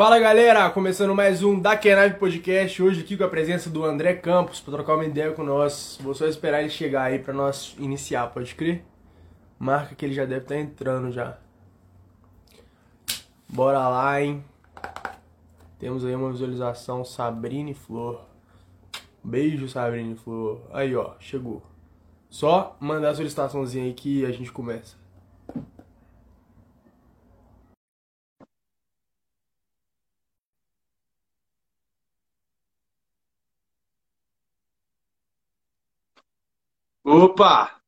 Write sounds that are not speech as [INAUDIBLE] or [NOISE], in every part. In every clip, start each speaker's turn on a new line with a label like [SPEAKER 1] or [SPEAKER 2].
[SPEAKER 1] Fala galera, começando mais um da Kenave Podcast, hoje aqui com a presença do André Campos para trocar uma ideia com nós. Vou só esperar ele chegar aí para nós iniciar, pode crer? Marca que ele já deve estar tá entrando já. Bora lá, hein? Temos aí uma visualização Sabrina e Flor. Beijo, Sabrina e Flor. Aí, ó, chegou. Só mandar a solicitaçãozinha aí que a gente começa. Opa!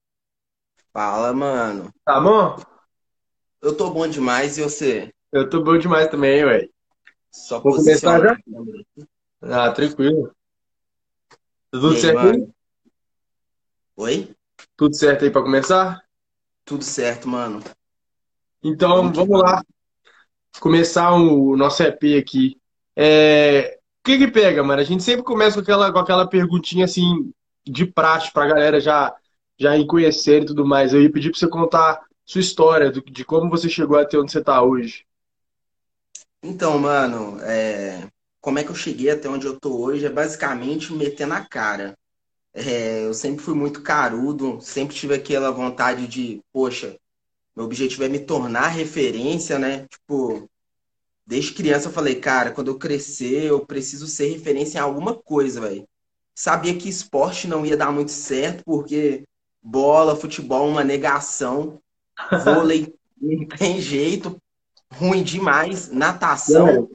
[SPEAKER 2] Fala, mano.
[SPEAKER 1] Tá bom?
[SPEAKER 2] Eu tô bom demais e você?
[SPEAKER 1] Eu tô bom demais também, ué.
[SPEAKER 2] Só
[SPEAKER 1] Vou começar já?
[SPEAKER 2] posiciona.
[SPEAKER 1] Ah, tranquilo. Tudo
[SPEAKER 2] E aí,
[SPEAKER 1] certo aí?
[SPEAKER 2] mano? Oi?
[SPEAKER 1] Tudo certo aí pra começar?
[SPEAKER 2] Tudo certo, mano.
[SPEAKER 1] Então,
[SPEAKER 2] Vamos que
[SPEAKER 1] vamos lá. Começar o nosso EP aqui. É... O que que pega, mano? A gente sempre começa com aquela, com aquela perguntinha assim, de praxe pra galera já, já ir conhecer e tudo mais. Eu ia pedir pra você contar sua história, do- de como você chegou até onde você tá hoje.
[SPEAKER 2] Então, mano, é, como é que eu cheguei até onde eu tô hoje? É basicamente meter na cara. É, eu sempre fui muito carudo, sempre tive aquela vontade de, poxa, meu objetivo é me tornar referência, né? Tipo, desde criança eu falei, cara, quando eu crescer, eu preciso ser referência em alguma coisa, velho. Sabia que esporte não ia dar muito certo, porque bola, futebol, uma negação, [LAUGHS] vôlei não tem jeito, ruim demais, natação.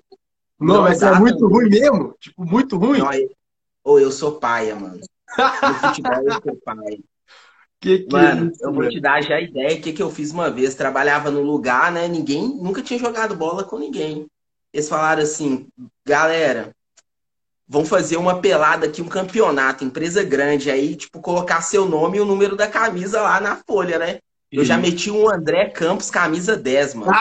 [SPEAKER 1] Não,
[SPEAKER 2] Não
[SPEAKER 1] mas é muito ruim mesmo? Tipo, muito ruim?
[SPEAKER 2] Não, eu- Ou eu sou paia, mano. No futebol eu sou paia. [LAUGHS]
[SPEAKER 1] Que que é
[SPEAKER 2] Mano,
[SPEAKER 1] isso,
[SPEAKER 2] eu vou
[SPEAKER 1] velho?
[SPEAKER 2] te dar já a ideia. O que que eu fiz uma vez? Trabalhava no lugar, né? Ninguém nunca tinha jogado bola com ninguém. Eles falaram assim, galera, vão fazer uma pelada aqui, um campeonato, empresa grande. Aí, tipo, colocar seu nome e o número da camisa lá na folha, né? Eu já meti um André Campos, camisa 10, mano.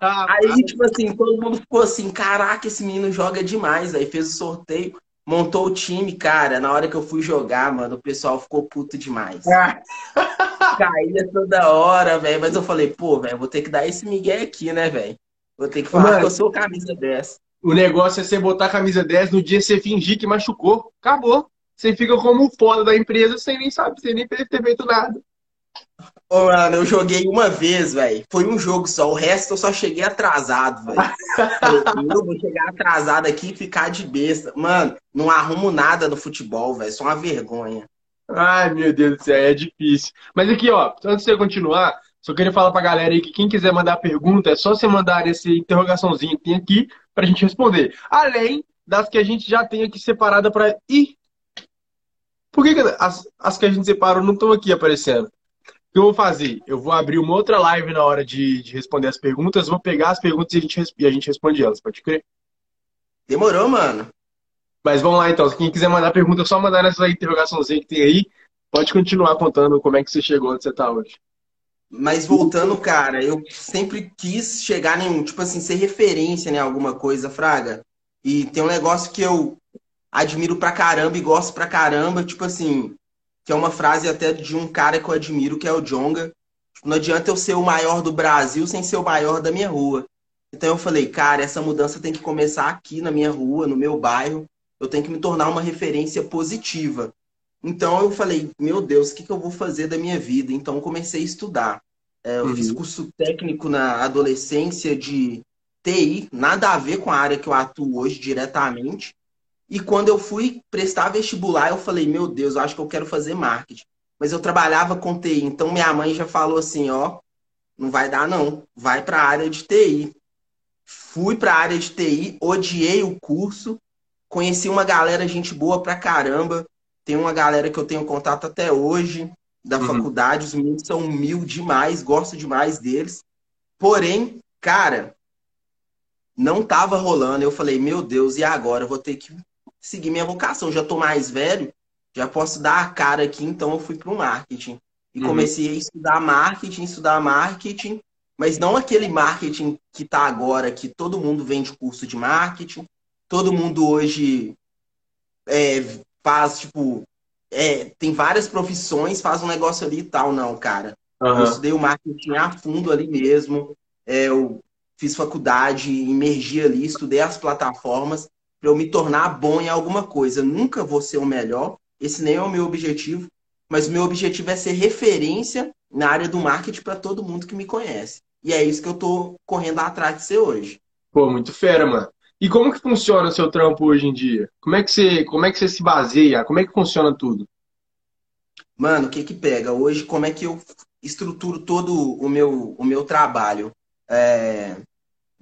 [SPEAKER 2] Aí, tipo assim, todo mundo ficou assim, caraca, esse menino joga demais. Aí fez o sorteio, montou o time, cara. Na hora que eu fui jogar, mano, o pessoal ficou puto demais.
[SPEAKER 1] Ah,
[SPEAKER 2] Caía toda hora, velho. Mas eu falei, pô, velho, vou ter que dar esse migué aqui, né, velho? Vou ter que falar
[SPEAKER 1] Mano.
[SPEAKER 2] que eu sou camisa 10.
[SPEAKER 1] O negócio é você botar a camisa 10 no dia você fingir que machucou. Acabou. Você fica como o foda da empresa sem nem saber, sem nem ter feito nada.
[SPEAKER 2] Ô, mano, eu joguei uma vez, velho. Foi um jogo só. O resto eu só cheguei atrasado, velho. Eu vou chegar atrasado aqui e ficar de besta. Mano, não arrumo nada no futebol, velho. Só uma vergonha.
[SPEAKER 1] Ai, meu Deus do céu, é difícil. Mas aqui, ó, antes de você continuar, só queria falar pra galera aí que quem quiser mandar pergunta, é só você mandar esse interrogaçãozinho que tem aqui pra gente responder. Além das que a gente já tem aqui separada pra. Ih! Por que, que as, as que a gente separou não estão aqui aparecendo? O que eu vou fazer? Eu vou abrir uma outra live na hora de, de responder as perguntas, vou pegar as perguntas e a gente, e a gente responde elas, pode crer?
[SPEAKER 2] Demorou, mano?
[SPEAKER 1] Mas vamos lá então. Quem quiser mandar pergunta, é só mandar nessa interrogaçãozinha que tem aí. Pode continuar contando como é que você chegou onde você tá hoje.
[SPEAKER 2] Mas voltando, cara, eu sempre quis chegar em, tipo assim, ser referência em alguma coisa, Fraga. E tem um negócio que eu admiro pra caramba e gosto pra caramba, tipo assim, que é uma frase até de um cara que eu admiro, que é o Djonga. Tipo, não adianta eu ser o maior do Brasil sem ser o maior da minha rua. Então eu falei, cara, essa mudança tem que começar aqui na minha rua, no meu bairro. Eu tenho que me tornar uma referência positiva. Então eu falei, meu Deus, o que que eu vou fazer da minha vida? Então comecei a estudar. É, eu
[SPEAKER 1] Uhum.
[SPEAKER 2] fiz curso técnico na adolescência de TI, nada a ver com a área que eu atuo hoje diretamente. E quando eu fui prestar vestibular, eu falei, meu Deus, eu acho que eu quero fazer marketing. Mas eu trabalhava com TI, então minha mãe já falou assim, ó, não vai dar não, vai para a área de TI. Fui para a área de TI, odiei o curso, conheci uma galera gente boa pra caramba. Tem uma galera que eu tenho contato até hoje da
[SPEAKER 1] Uhum.
[SPEAKER 2] faculdade, os meninos são mil demais, gosto demais deles. Porém, cara, não tava rolando. Eu falei, meu Deus, e agora? Eu vou ter que seguir minha vocação. Já tô mais velho, já posso dar a cara aqui, então eu fui pro marketing. E
[SPEAKER 1] Uhum.
[SPEAKER 2] comecei a estudar marketing, estudar marketing, mas não aquele marketing que tá agora, que todo mundo vende curso de marketing, todo mundo hoje é, faz, tipo, é, tem várias profissões, faz um negócio ali e tal. Não, cara. Eu
[SPEAKER 1] Aham.
[SPEAKER 2] estudei o marketing a fundo ali mesmo. É, eu fiz faculdade, emergi ali, estudei as plataformas para eu me tornar bom em alguma coisa. Nunca vou ser o melhor, esse nem é o meu objetivo, mas o meu objetivo é ser referência na área do marketing para todo mundo que me conhece. E é isso que eu tô correndo atrás de ser hoje.
[SPEAKER 1] Pô, muito fera, mano. E como que funciona o seu trampo hoje em dia? Como é que você, como é que você se baseia? Como é que funciona tudo?
[SPEAKER 2] Mano, o que que pega? Hoje, como é que eu estruturo todo o meu, o meu trabalho? É,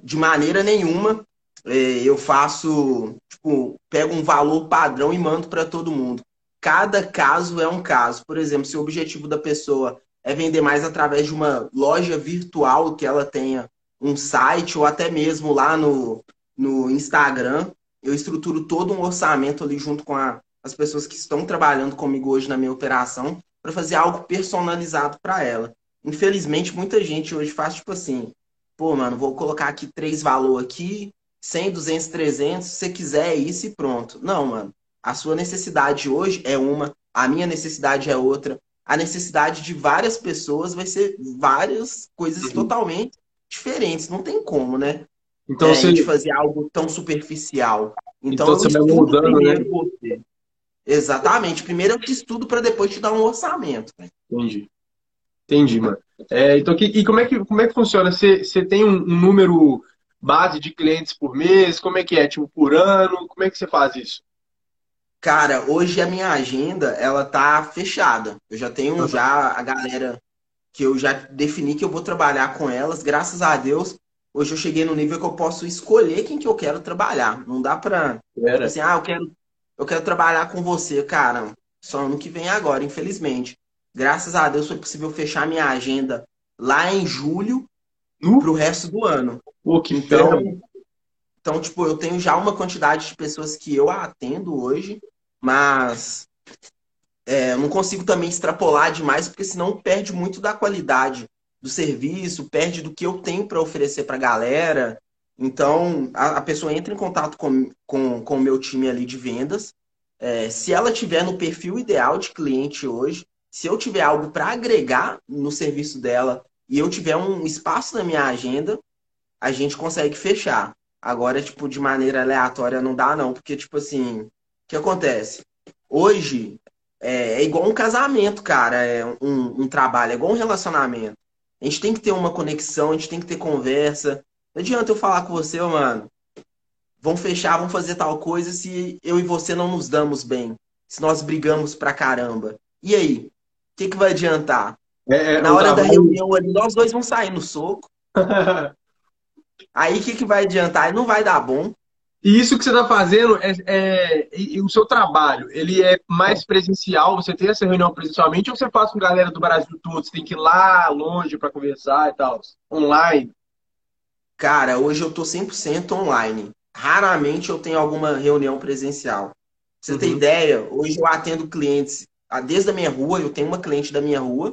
[SPEAKER 2] de maneira nenhuma é, eu faço, tipo, pego um valor padrão e mando para todo mundo. Cada caso é um caso. Por exemplo, se o objetivo da pessoa é vender mais através de uma loja virtual que ela tenha um site ou até mesmo lá no, no Instagram, eu estruturo todo um orçamento ali junto com a, as pessoas que estão trabalhando comigo hoje na minha operação para fazer algo personalizado para ela. Infelizmente, muita gente hoje faz tipo assim, pô, mano, vou colocar aqui três valores aqui, 100, 200, 300, se você quiser é isso e pronto. Não, mano. A sua necessidade hoje é uma, a minha necessidade é outra. A necessidade de várias pessoas vai ser várias coisas uhum. totalmente diferentes. Não tem como, né? Então, é, você... de fazer algo tão superficial. Então, então você vai mudando, né? Você. Exatamente. Primeiro eu te estudo para depois te dar um orçamento. Né?
[SPEAKER 1] Entendi. Entendi, mano. É, então, e como é que, como é que funciona? Você, você tem um, um, número base de clientes por mês? Como é que é? Tipo, por ano? Como é que você faz isso?
[SPEAKER 2] Cara, hoje a minha agenda, ela tá fechada. Eu já tenho uhum. já a galera que eu já defini que eu vou trabalhar com elas. Graças a Deus, hoje eu cheguei no nível que eu posso escolher quem que eu quero trabalhar. Não dá pra, tipo assim, ah, eu quero, eu quero trabalhar com você, cara. Só ano que vem agora, infelizmente. Graças a Deus foi possível fechar minha agenda lá em julho uh? pro resto do ano.
[SPEAKER 1] Pô, que
[SPEAKER 2] então, então, tipo, eu tenho já uma quantidade de pessoas que eu atendo hoje, mas é, não consigo também extrapolar demais, porque senão perde muito da qualidade do serviço, perde do que eu tenho para oferecer para a galera. Então, a, a, pessoa entra em contato com, com, com o meu time ali de vendas. É, se ela tiver no perfil ideal de cliente hoje, se eu tiver algo para agregar no serviço dela e eu tiver um espaço na minha agenda, a gente consegue fechar. Agora, tipo, de maneira aleatória não dá, não, porque, tipo assim, o que acontece? Hoje é, é igual um casamento, cara, é um, um trabalho, é igual um relacionamento. A gente tem que ter uma conexão, a gente tem que ter conversa. Não adianta eu falar com você, oh, mano, vamos fechar, vamos fazer tal coisa se eu e você não nos damos bem. Se nós brigamos pra caramba. E aí? O que, que vai adiantar? É, é, Na hora da reunião ali, nós dois vamos sair no soco. [LAUGHS] aí o que, que vai adiantar? Não vai dar bom.
[SPEAKER 1] E isso que você está fazendo, é, é e, e o seu trabalho, ele é mais presencial? Você tem essa reunião presencialmente ou você faz com galera do Brasil todo? Você tem que ir lá longe para conversar e tal? Online?
[SPEAKER 2] Cara, hoje eu tô 100% online. Raramente eu tenho alguma reunião presencial. Pra você uhum. ter ideia, hoje eu atendo clientes ah, desde a minha rua, eu tenho uma cliente da minha rua,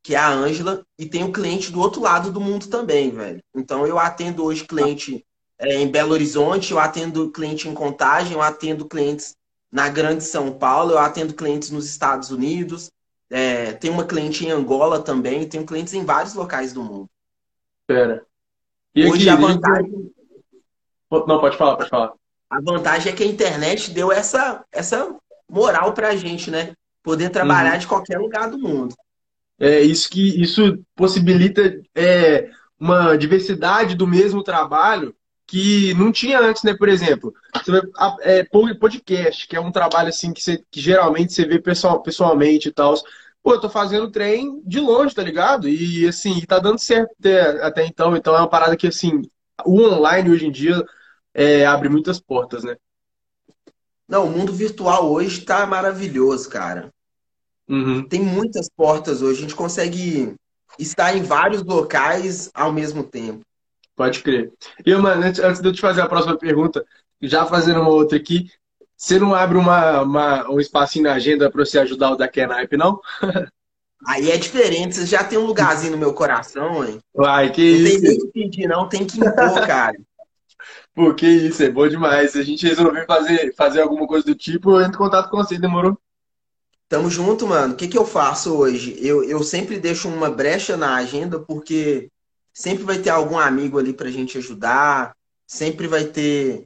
[SPEAKER 2] que é a Ângela, e tenho cliente do outro lado do mundo também, velho. Então eu atendo hoje cliente é, em Belo Horizonte, eu atendo cliente em Contagem, eu atendo clientes na Grande São Paulo, eu atendo clientes nos Estados Unidos, é, tenho uma cliente em Angola também, tenho clientes em vários locais do mundo.
[SPEAKER 1] Pera.
[SPEAKER 2] E Hoje aqui, a vantagem.
[SPEAKER 1] Não, pode falar, pode falar.
[SPEAKER 2] A vantagem é que a internet deu essa, essa moral pra gente, né? Poder trabalhar uhum. de qualquer lugar do mundo.
[SPEAKER 1] É isso que isso possibilita é, uma diversidade do mesmo trabalho que não tinha antes, né? Por exemplo, você é, podcast, que é um trabalho assim que, você, que geralmente você vê pessoal, pessoalmente e tal. Pô, eu tô fazendo trem de longe, tá ligado? E assim, tá dando certo até, até então. Então é uma parada que, assim, o online hoje em dia é, abre muitas portas, né?
[SPEAKER 2] Não, o mundo virtual hoje tá maravilhoso, cara. Uhum. Tem muitas portas hoje. A gente consegue estar em vários locais ao mesmo tempo.
[SPEAKER 1] Pode crer. E, mano, antes, antes de eu te fazer a próxima pergunta, já fazendo uma outra aqui, você não abre uma, uma um espacinho na agenda para você ajudar o da Kenaipe, não? [LAUGHS]
[SPEAKER 2] Aí é diferente, você já tem um lugarzinho no meu coração, hein?
[SPEAKER 1] Uai, que
[SPEAKER 2] não
[SPEAKER 1] isso?
[SPEAKER 2] Não tem nem que pedir, não, tem que impor, [LAUGHS] cara.
[SPEAKER 1] Pô, que isso, é bom demais. Se a gente resolver fazer, fazer alguma coisa do tipo, eu entro em contato com você, demorou?
[SPEAKER 2] Tamo junto, mano. O que, que eu faço hoje? Eu, eu sempre deixo uma brecha na agenda, porque sempre vai ter algum amigo ali para a gente ajudar, sempre vai ter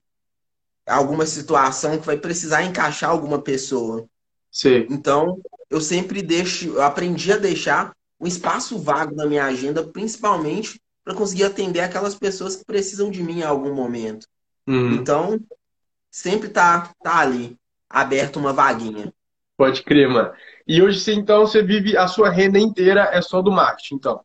[SPEAKER 2] alguma situação que vai precisar encaixar alguma pessoa.
[SPEAKER 1] Sim.
[SPEAKER 2] Então, eu sempre deixo, eu aprendi a deixar um espaço vago na minha agenda, principalmente para conseguir atender aquelas pessoas que precisam de mim em algum momento.
[SPEAKER 1] Uhum.
[SPEAKER 2] Então, sempre tá, tá ali, aberto uma vaguinha.
[SPEAKER 1] Pode crer, mano. E hoje, então, você vive, a sua renda inteira é só do marketing, então?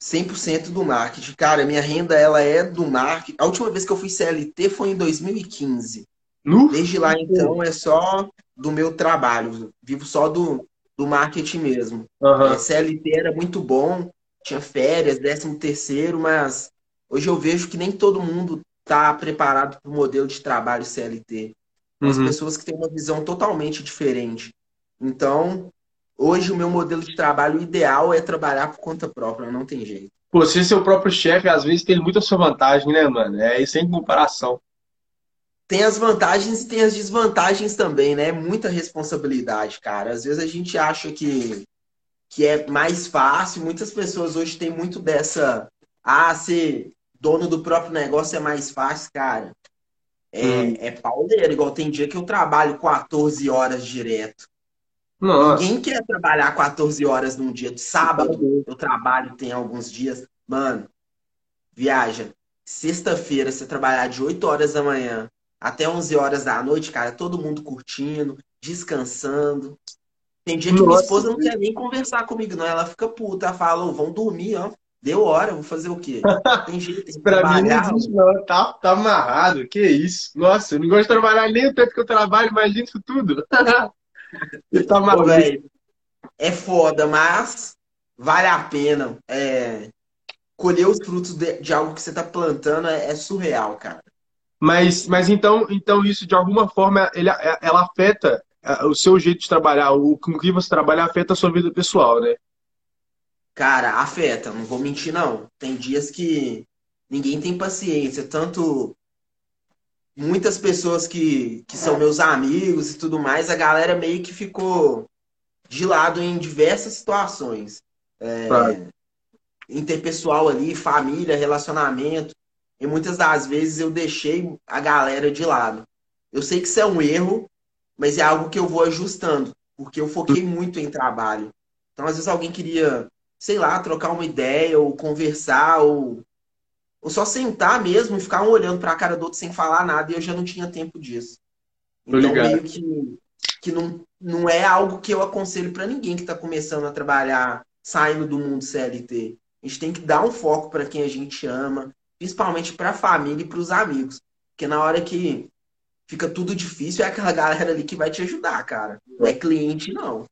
[SPEAKER 2] 100% do marketing. Cara, minha renda, ela é do marketing. A última vez que eu fui CLT foi em 2015.
[SPEAKER 1] No?
[SPEAKER 2] Desde lá, então, é só do meu trabalho. Vivo só do, do marketing mesmo.
[SPEAKER 1] Uhum.
[SPEAKER 2] É, CLT era muito bom, tinha férias, décimo terceiro, mas hoje eu vejo que nem todo mundo está preparado para o modelo de trabalho CLT. As
[SPEAKER 1] Uhum.
[SPEAKER 2] pessoas que têm uma visão totalmente diferente. Então, hoje o meu modelo de trabalho ideal é trabalhar por conta própria, não tem jeito.
[SPEAKER 1] Pô, ser seu próprio chefe, às vezes, tem muita sua vantagem, né, mano? É sem comparação.
[SPEAKER 2] Tem as vantagens e tem as desvantagens também, né? Muita responsabilidade, cara. Às vezes a gente acha que, que é mais fácil. Muitas pessoas hoje têm muito dessa. Ah, ser dono do próprio negócio é mais fácil, cara. É,
[SPEAKER 1] Hum.
[SPEAKER 2] é pauleiro. Igual tem dia que eu trabalho 14 horas direto.
[SPEAKER 1] Nossa.
[SPEAKER 2] Ninguém quer trabalhar 14 horas num dia. De sábado eu trabalho, tem alguns dias. Mano, viaja. Sexta-feira, você trabalhar de 8 horas da manhã até 11 horas da noite, cara, todo mundo curtindo, descansando. Tem dia que minha
[SPEAKER 1] Nossa.
[SPEAKER 2] esposa não quer nem conversar comigo, não. Ela fica puta, ela fala, "Ô, vão dormir, ó. Deu hora, vou fazer o quê? [LAUGHS] Tem jeito, tem que
[SPEAKER 1] Pra mim não
[SPEAKER 2] trabalhar.
[SPEAKER 1] existe, não. Tá, tá amarrado. Que isso? Nossa, eu não gosto de trabalhar nem o tanto que eu trabalho, imagina isso tudo. [LAUGHS] Tá maluco.
[SPEAKER 2] velho, é foda, mas vale a pena. É, colher os frutos de, de algo que você tá plantando é, é surreal, cara.
[SPEAKER 1] Mas, mas então, então isso de alguma forma ele, ela afeta ah, o seu jeito de trabalhar, o com que você trabalha afeta a sua vida pessoal, né?
[SPEAKER 2] Cara, afeta, não vou mentir, não. Tem dias que ninguém tem paciência, tanto muitas pessoas que, que são meus amigos e tudo mais, a galera meio que ficou de lado em diversas situações. É,
[SPEAKER 1] Claro.
[SPEAKER 2] interpessoal ali, família, relacionamento. E muitas das vezes eu deixei a galera de lado. Eu sei que isso é um erro, mas é algo que eu vou ajustando, porque eu foquei muito em trabalho. Então, às vezes alguém queria, sei lá, trocar uma ideia, ou conversar, ou, ou só sentar mesmo e ficar um olhando para a cara do outro sem falar nada, e eu já não tinha tempo disso. Então, meio que, que não, não é algo que eu aconselho para ninguém que está começando a trabalhar, saindo do mundo CLT. A gente tem que dar um foco para quem a gente ama, principalmente para a família e para os amigos. Porque na hora que fica tudo difícil, é aquela galera ali que vai te ajudar, cara. Não é cliente, não.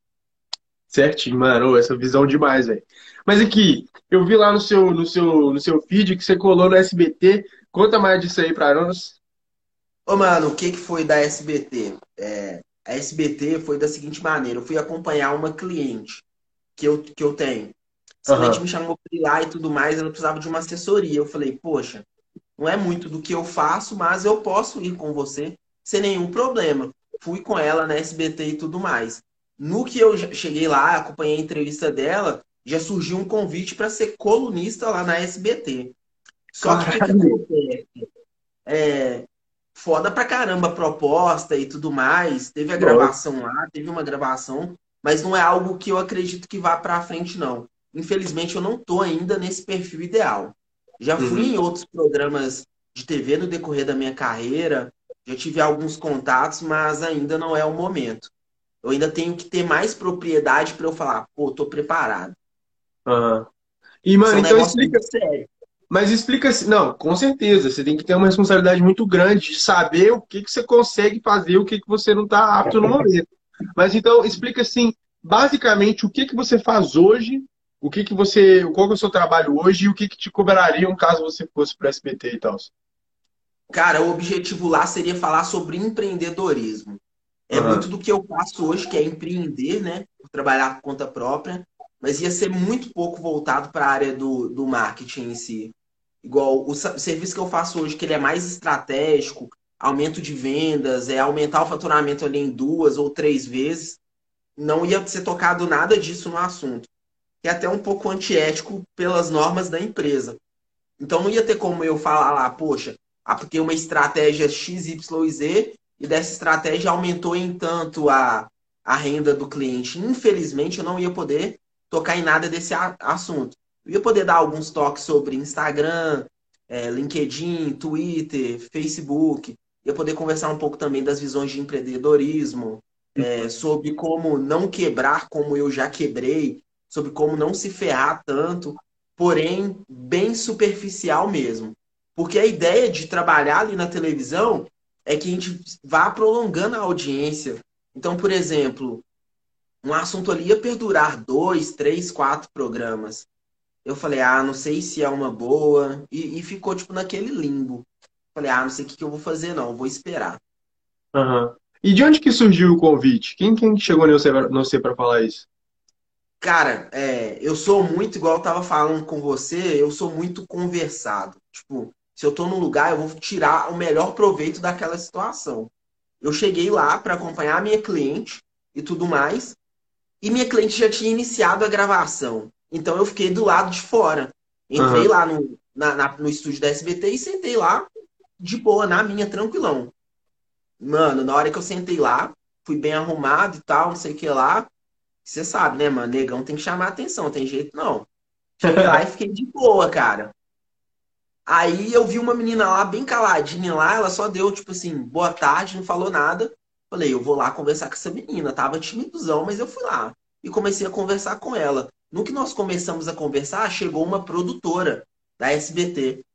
[SPEAKER 1] Certinho, mano. Essa visão demais, velho. Mas aqui, eu vi lá no seu, no seu, no seu feed que você colou no SBT. Conta mais disso aí pra nós.
[SPEAKER 2] Ô, mano, o que, que foi da SBT? É, a SBT foi da seguinte maneira: eu fui acompanhar uma cliente que eu, que eu tenho. Essa
[SPEAKER 1] Aham.
[SPEAKER 2] cliente me chamou pra ir lá e tudo mais, ela precisava de uma assessoria. Eu falei, poxa, não é muito do que eu faço, mas eu posso ir com você sem nenhum problema. Fui com ela na SBT e tudo mais. No que eu cheguei lá, acompanhei a entrevista dela, já surgiu um convite para ser colunista lá na SBT. Só que o que
[SPEAKER 1] Caralho.
[SPEAKER 2] acontece? É, foda pra caramba a proposta e tudo mais. Teve a gravação lá, teve uma gravação, mas não é algo que eu acredito que vá pra frente, não. Infelizmente, eu não tô ainda nesse perfil ideal. Já fui
[SPEAKER 1] Uhum.
[SPEAKER 2] em outros programas de TV no decorrer da minha carreira, já tive alguns contatos, mas ainda não é o momento. Eu ainda tenho que ter mais propriedade para eu falar, pô, tô preparado.
[SPEAKER 1] Aham. E,
[SPEAKER 2] Isso é
[SPEAKER 1] mano,
[SPEAKER 2] um
[SPEAKER 1] então explica.
[SPEAKER 2] sério.
[SPEAKER 1] Mas explica assim. Não, com certeza. Você tem que ter uma responsabilidade muito grande de saber o que que você consegue fazer o que que você não tá apto no momento. Mas então, explica assim, basicamente, o que que você faz hoje, o que que você. Qual que é o seu trabalho hoje e o que que te cobrariam caso você fosse para SBT e tal.
[SPEAKER 2] Cara, o objetivo lá seria falar sobre empreendedorismo. É muito do que eu faço hoje, que é empreender, né? Trabalhar por conta própria, mas ia ser muito pouco voltado para a área do, do marketing em si. Igual o serviço que eu faço hoje, que ele é mais estratégico, aumento de vendas, é aumentar o faturamento ali em duas ou três vezes, não ia ser tocado nada disso no assunto. que é até um pouco antiético pelas normas da empresa. Então não ia ter como eu falar lá, poxa, apliquei uma estratégia X, Y e Z e dessa estratégia aumentou em tanto a, a renda do cliente. Infelizmente, eu não ia poder tocar em nada desse assunto. Eu ia poder dar alguns toques sobre Instagram, é, LinkedIn, Twitter, Facebook. Ia poder conversar um pouco também das visões de empreendedorismo, é, sobre como não quebrar como eu já quebrei, sobre como não se ferrar tanto, porém bem superficial mesmo. Porque a ideia de trabalhar ali na televisão é que a gente vá prolongando a audiência. Então, por exemplo, um assunto ali ia perdurar dois, três, quatro programas. Eu falei, ah, não sei se é uma boa. E, e ficou, tipo, naquele limbo. Falei, ah, não sei o que, que eu vou fazer, não, vou esperar.
[SPEAKER 1] Uhum. E de onde que surgiu o convite? Quem, quem chegou no você para falar isso?
[SPEAKER 2] Cara, é, eu sou muito, igual eu tava falando com você, eu sou muito conversado. Tipo, se eu tô num lugar, eu vou tirar o melhor proveito daquela situação. Eu cheguei lá para acompanhar a minha cliente e tudo mais, e minha cliente já tinha iniciado a gravação. Então eu fiquei do lado de fora. Entrei uhum. lá no, na, na, no estúdio da SBT e sentei lá de boa, na minha, tranquilão. Mano, na hora que eu sentei lá, fui bem arrumado e tal, não sei o que lá. Você sabe, né, mano? Negão tem que chamar atenção, tem jeito não. [LAUGHS] Cheguei lá e fiquei de boa, cara. Aí eu vi uma menina lá, bem caladinha lá, ela só deu, tipo assim, boa tarde, não falou nada. Falei, eu vou lá conversar com essa menina. Tava timidozão, mas eu fui lá. E comecei a conversar com ela. No que nós começamos a conversar, chegou uma produtora da SBT.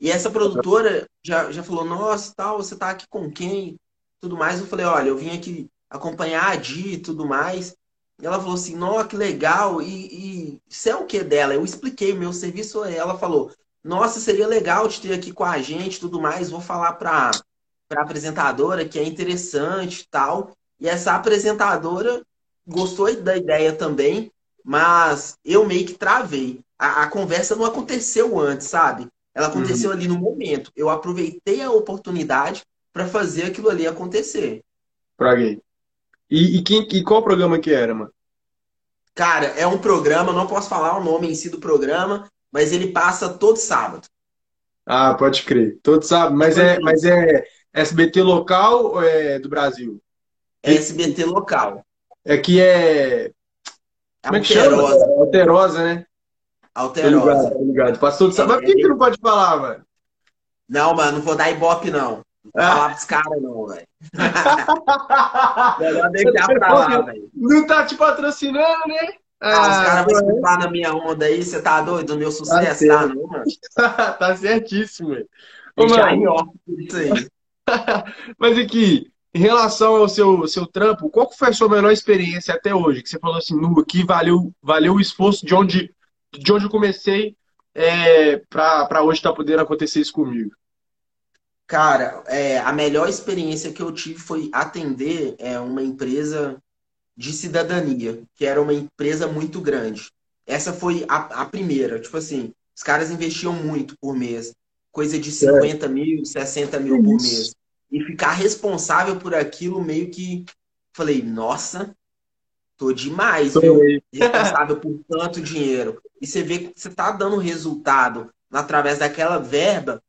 [SPEAKER 2] E essa produtora já, já falou, nossa, tal, você tá aqui com quem? Tudo mais. Eu falei, olha, eu vim aqui acompanhar a Di e tudo mais. E ela falou assim, nossa, que legal. E, e você é o que dela? Eu expliquei, meu serviço. Ela falou, nossa, seria legal te ter aqui com a gente e tudo mais. Vou falar pra, pra apresentadora que é interessante e tal. E essa apresentadora gostou da ideia também. Mas eu meio que travei. A, a conversa não aconteceu antes, sabe? Ela aconteceu uhum. ali no momento. Eu aproveitei a oportunidade para fazer aquilo ali acontecer.
[SPEAKER 1] Praguei. E, e, quem, e qual programa que era, mano?
[SPEAKER 2] Cara, é um programa, não posso falar o nome em si do programa, mas ele passa todo sábado.
[SPEAKER 1] Ah, pode crer. Todo sábado. Mas é, mas é SBT local ou é do Brasil?
[SPEAKER 2] É SBT local.
[SPEAKER 1] É que é como é que chama? Alterosa, né?
[SPEAKER 2] Alterosa.
[SPEAKER 1] Tô ligado, tô ligado. Passou do sábado. Mas por que, que não pode falar, mano?
[SPEAKER 2] Não, mano, não vou dar ibope, não. Não vou ah. falar pros caras, não, velho. [LAUGHS] Melhor deixar pra lá, velho.
[SPEAKER 1] Não tá te patrocinando, né?
[SPEAKER 2] Ah, os caras vão escutar na minha onda aí, você tá doido? No meu sucesso, tá, tá não, mano?
[SPEAKER 1] tá certíssimo, velho.
[SPEAKER 2] Aí, ó. Isso aí. [LAUGHS]
[SPEAKER 1] Mas aqui, em relação ao seu, seu trampo, qual foi a sua melhor experiência até hoje? Que você falou assim, nu, que valeu, valeu o esforço de onde, de onde eu comecei é, para hoje estar tá podendo acontecer isso comigo?
[SPEAKER 2] Cara, é, a melhor experiência que eu tive foi atender é, uma empresa de cidadania, que era uma empresa muito grande. Essa foi a, a primeira. Tipo assim, os caras investiam muito por mês. Coisa de 50 é. mil, 60 mil por mês e ficar responsável por aquilo, meio que falei, nossa, tô demais, tô viu? Responsável por tanto dinheiro. E você vê que você tá dando resultado através daquela verba,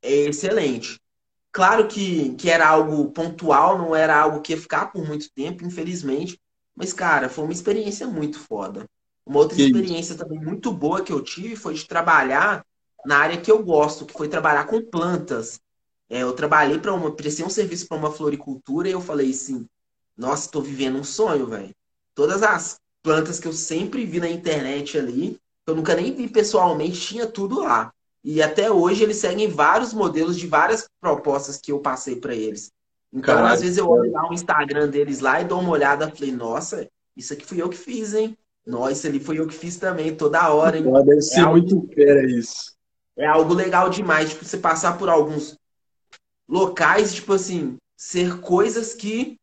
[SPEAKER 2] é excelente. Claro que, que era algo pontual, não era algo que ia ficar por muito tempo, infelizmente. Mas, cara, foi uma experiência muito foda. Uma outra experiência também muito boa que eu tive foi de trabalhar na área que eu gosto, que foi trabalhar com plantas. É, eu trabalhei para uma, prestei um serviço para uma floricultura e eu falei assim, nossa, estou vivendo um sonho, velho. Todas as plantas que eu sempre vi na internet ali, eu nunca nem vi pessoalmente, tinha tudo lá. E até hoje eles seguem vários modelos de várias propostas que eu passei para eles. Então, às vezes eu olho lá o Instagram deles lá e dou uma olhada e falei, nossa, isso aqui fui eu que fiz, hein? Nossa, ali foi eu que fiz também, toda hora, hein?
[SPEAKER 1] Deve é ser algo, muito fera isso.
[SPEAKER 2] É algo legal demais, tipo, você passar por alguns locais, tipo assim, ser coisas que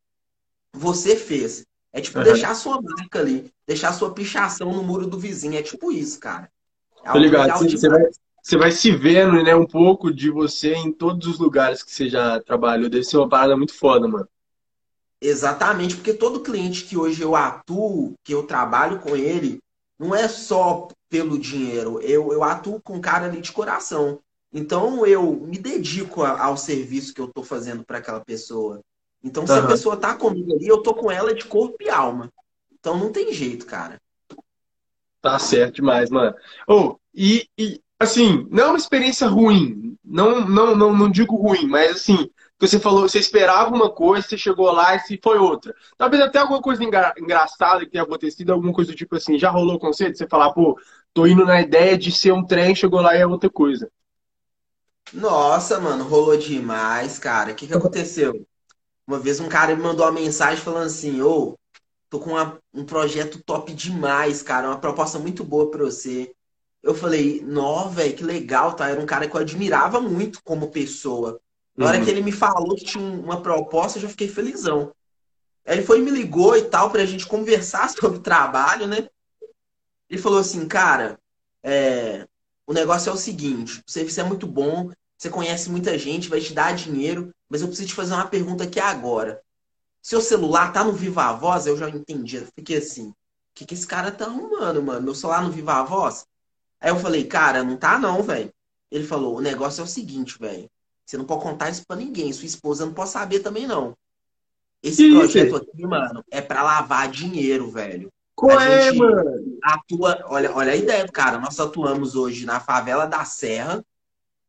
[SPEAKER 2] você fez. É tipo uhum. deixar sua marca ali, deixar sua pichação no muro do vizinho. É tipo isso, cara.
[SPEAKER 1] É Tô ligado. Você, vai, você vai se vendo, né, um pouco de você em todos os lugares que você já trabalhou. Deve ser uma parada muito foda, mano.
[SPEAKER 2] Exatamente, porque todo cliente que hoje eu atuo, que eu trabalho com ele, não é só pelo dinheiro. Eu, eu atuo com cara ali de coração. Então eu me dedico ao serviço que eu estou fazendo para aquela pessoa. Então, se uhum. a pessoa tá comigo ali, eu tô com ela de corpo e alma. Então não tem jeito, cara.
[SPEAKER 1] Tá certo demais, mano. Oh, e, e assim, não é uma experiência ruim. Não, não, não, não digo ruim, mas assim, você falou, você esperava uma coisa, você chegou lá e se foi outra. Talvez até alguma coisa engra engraçada que tenha acontecido, alguma coisa do tipo assim, já rolou você? De você falar, pô, tô indo na ideia de ser um trem, chegou lá e é outra coisa.
[SPEAKER 2] Nossa, mano, rolou demais, cara. O que, que aconteceu? Uma vez um cara me mandou uma mensagem falando assim, ô, tô com uma, um projeto top demais, cara, uma proposta muito boa para você. Eu falei, nó, velho, que legal, tá? Era um cara que eu admirava muito como pessoa. Na hora uhum. que ele me falou que tinha uma proposta, eu já fiquei felizão. Aí ele foi e me ligou e tal, pra gente conversar [LAUGHS] sobre trabalho, né? Ele falou assim, cara, é, o negócio é o seguinte, o serviço é muito bom, você conhece muita gente, vai te dar dinheiro, mas eu preciso te fazer uma pergunta aqui agora. Seu celular tá no Viva a Voz? Eu já entendi. Eu fiquei assim, o que, que esse cara tá arrumando, mano? Meu celular no Viva a Voz? Aí eu falei, cara, não tá não, velho. Ele falou, o negócio é o seguinte, velho. Você não pode contar isso pra ninguém. Sua esposa não pode saber também, não. Esse que projeto aqui, mano, é para lavar dinheiro, velho.
[SPEAKER 1] Qual a é, mano?
[SPEAKER 2] Atua, olha, olha a ideia, cara. Nós atuamos hoje na favela da Serra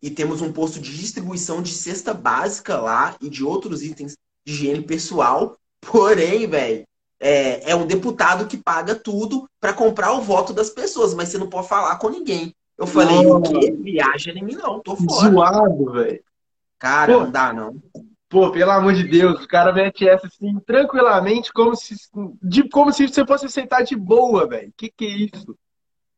[SPEAKER 2] e temos um posto de distribuição de cesta básica lá e de outros itens de higiene pessoal. [LAUGHS] Porém, velho, é, é um deputado que paga tudo para comprar o voto das pessoas, mas você não pode falar com ninguém. Eu falei, o quê? Viaja em mim não, tô fora.
[SPEAKER 1] Zoado, velho.
[SPEAKER 2] Cara, Pô. não dá não.
[SPEAKER 1] Pô, pelo amor de Deus, o cara mete essa assim, tranquilamente, como se, de, como se você fosse aceitar de boa, velho. Que que é isso?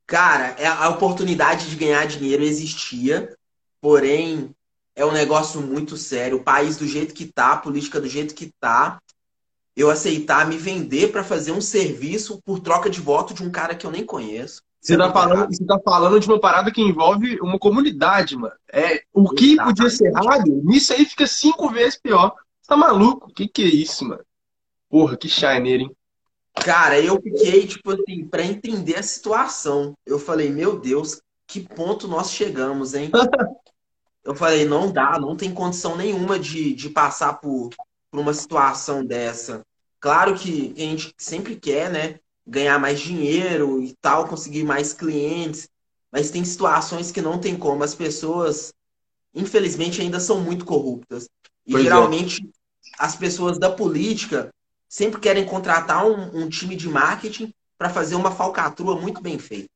[SPEAKER 2] Cara, é, a oportunidade de ganhar dinheiro existia, porém, é um negócio muito sério. O país do jeito que tá, a política do jeito que tá, eu aceitar me vender para fazer um serviço por troca de voto de um cara que eu nem conheço.
[SPEAKER 1] Você tá, falando, você tá falando de uma parada que envolve uma comunidade, mano. É, o que Exatamente. podia ser errado, nisso aí fica cinco vezes pior. Você tá maluco? O que, que é isso, mano? Porra, que shiner, hein?
[SPEAKER 2] Cara, eu fiquei, tipo assim, pra entender a situação. Eu falei, meu Deus, que ponto nós chegamos, hein? [LAUGHS] eu falei, não dá, não tem condição nenhuma de, de passar por, por uma situação dessa. Claro que a gente sempre quer, né? Ganhar mais dinheiro e tal, conseguir mais clientes. Mas tem situações que não tem como. As pessoas, infelizmente, ainda são muito corruptas. E pois é. geralmente é. as pessoas da política sempre querem contratar um, um time de marketing para fazer uma falcatrua muito bem feita.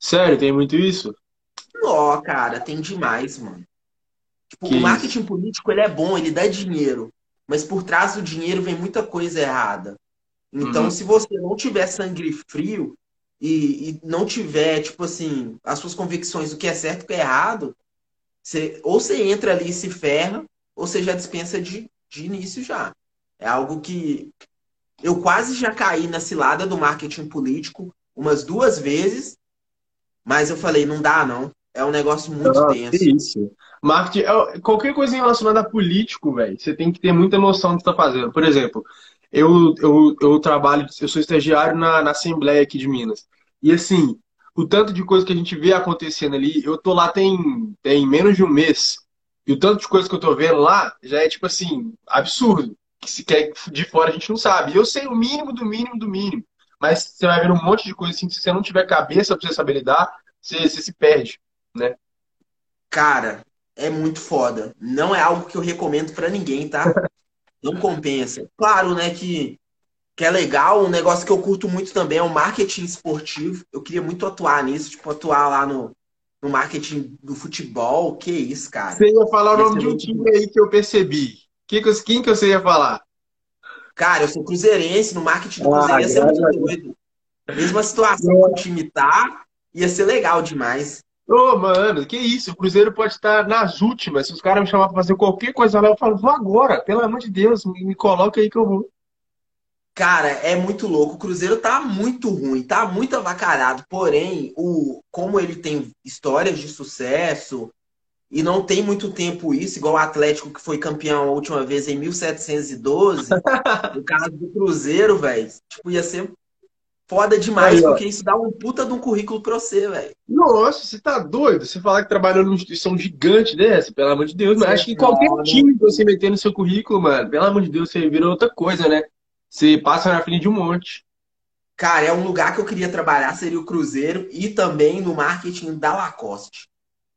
[SPEAKER 1] Sério, tem muito isso?
[SPEAKER 2] Ó, cara, tem demais, mano. Tipo, o marketing isso? político ele é bom, ele dá dinheiro mas por trás do dinheiro vem muita coisa errada. Então, uhum. se você não tiver sangue frio e, e, não tiver, tipo assim, as suas convicções do que é certo e o que é errado, você, ou você entra ali e se ferra, ou você já dispensa de, de início já. É algo que eu quase já caí na cilada do marketing político umas duas vezes, mas eu falei, não dá não. É um negócio muito ah, tenso.
[SPEAKER 1] Isso. Marketing, é, qualquer coisa relacionada a político, velho, você tem que ter muita noção do que está fazendo. Por exemplo, eu, eu, eu trabalho, eu sou estagiário na, na Assembleia aqui de Minas. E assim, o tanto de coisa que a gente vê acontecendo ali, eu tô lá tem, tem menos de um mês. E o tanto de coisa que eu tô vendo lá já é, tipo assim, absurdo. Que se quer de fora a gente não sabe. Eu sei o mínimo do mínimo do mínimo. Mas você vai ver um monte de coisa assim, se você não tiver cabeça pra você saber lidar, você, você se perde né?
[SPEAKER 2] Cara, é muito foda. Não é algo que eu recomendo para ninguém, tá? [LAUGHS] Não compensa. Claro, né, que, que é legal. Um negócio que eu curto muito também é o marketing esportivo. Eu queria muito atuar nisso, tipo, atuar lá no, no marketing do futebol. Que isso, cara.
[SPEAKER 1] Você ia falar o nome de um time aí que eu percebi. Que, quem que você ia falar?
[SPEAKER 2] Cara, eu sou cruzeirense, no marketing do ah, Cruzeiro ia ser muito doido. Mesma situação que o time tá, ia ser legal demais.
[SPEAKER 1] Ô, oh, mano, que isso? O Cruzeiro pode estar nas últimas. Se os caras me chamarem pra fazer qualquer coisa lá, eu falo, vou agora, pelo amor de Deus, me, me coloca aí que eu vou.
[SPEAKER 2] Cara, é muito louco. O Cruzeiro tá muito ruim, tá muito avacalhado. Porém, o, como ele tem histórias de sucesso e não tem muito tempo isso, igual o Atlético que foi campeão a última vez em 1712, [LAUGHS] no caso do Cruzeiro, velho, tipo, ia ser foda demais, Aí, porque isso dá um puta de um currículo pra você, velho.
[SPEAKER 1] Nossa, você tá doido? Você falar que trabalhou numa instituição gigante dessa, pelo amor de Deus, mas acho que qualquer time que você meter no seu currículo, mano, pelo amor de Deus, você vira outra coisa, né? Você passa na frente de um monte.
[SPEAKER 2] Cara, é um lugar que eu queria trabalhar, seria o Cruzeiro e também no marketing da Lacoste.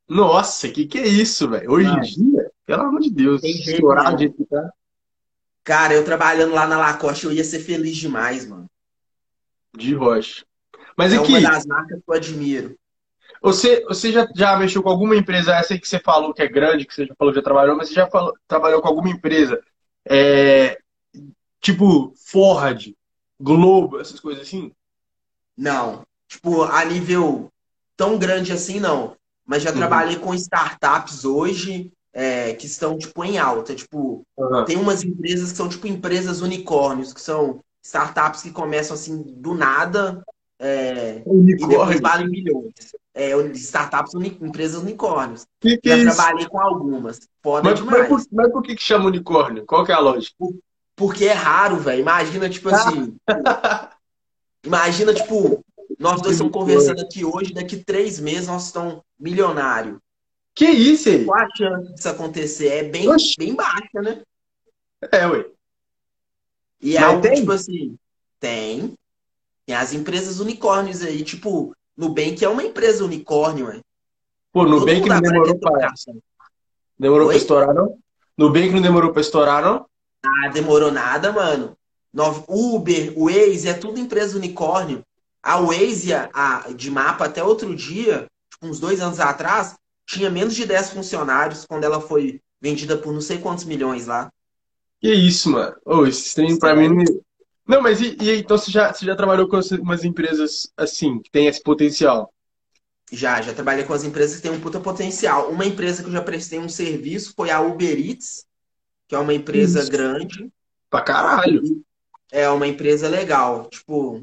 [SPEAKER 1] Nossa, que que é isso, velho? Hoje em dia, pelo amor de Deus,
[SPEAKER 2] estourar de tá. Cara, eu trabalhando lá na Lacoste, eu ia ser feliz demais, mano.
[SPEAKER 1] De rocha. Mas
[SPEAKER 2] é
[SPEAKER 1] aqui,
[SPEAKER 2] uma das marcas que eu admiro.
[SPEAKER 1] Você, você já, já mexeu com alguma empresa, essa aí que você falou que é grande, que você já falou que já trabalhou, mas você já falou, trabalhou com alguma empresa, é, tipo Ford, Globo, essas coisas assim?
[SPEAKER 2] Não. Tipo, a nível tão grande assim, não. Mas já uhum. trabalhei com startups hoje é, que estão, tipo, em alta. Tipo, uhum. tem umas empresas que são, tipo, empresas unicórnios, que são startups que começam, assim, do nada é, e depois valem milhões. É, startups, uni, empresas unicórnios.
[SPEAKER 1] Que que
[SPEAKER 2] já
[SPEAKER 1] é
[SPEAKER 2] trabalhei com algumas. Foda
[SPEAKER 1] mas,
[SPEAKER 2] demais.
[SPEAKER 1] Mas por, mas por que, que chama unicórnio? Qual que é a lógica?
[SPEAKER 2] Porque é raro, velho. Imagina, tipo assim. imagina, tipo, nós dois estamos conversando aqui hoje, daqui três meses nós estamos milionário.
[SPEAKER 1] Que isso aí?
[SPEAKER 2] Qual a chance disso acontecer? É bem, bem baixa, né?
[SPEAKER 1] É, ué.
[SPEAKER 2] E é algo, tem? tipo assim, tem. Tem as empresas unicórnios aí, tipo, Nubank é uma empresa unicórnio, ué.
[SPEAKER 1] Pô, Nubank não demorou pra... Demorou Oi? pra estourar, não? Nubank não demorou pra estourar, não?
[SPEAKER 2] Ah, demorou nada, mano. Uber, Waze, é tudo empresa unicórnio. A Waze, a, de mapa, até outro dia, tipo, uns dois anos atrás, tinha menos de 10 funcionários quando ela foi vendida por não sei quantos milhões lá.
[SPEAKER 1] Que isso, mano. Oh, esse trem pra mim. Não, mas e, e, então você já, você já trabalhou com umas empresas assim, que tem esse potencial?
[SPEAKER 2] Já, já trabalhei com as empresas que têm um puta potencial. Uma empresa que eu já prestei um serviço foi a Uber Eats, que é uma empresa Isso. grande.
[SPEAKER 1] Pra caralho.
[SPEAKER 2] É uma empresa legal. Tipo.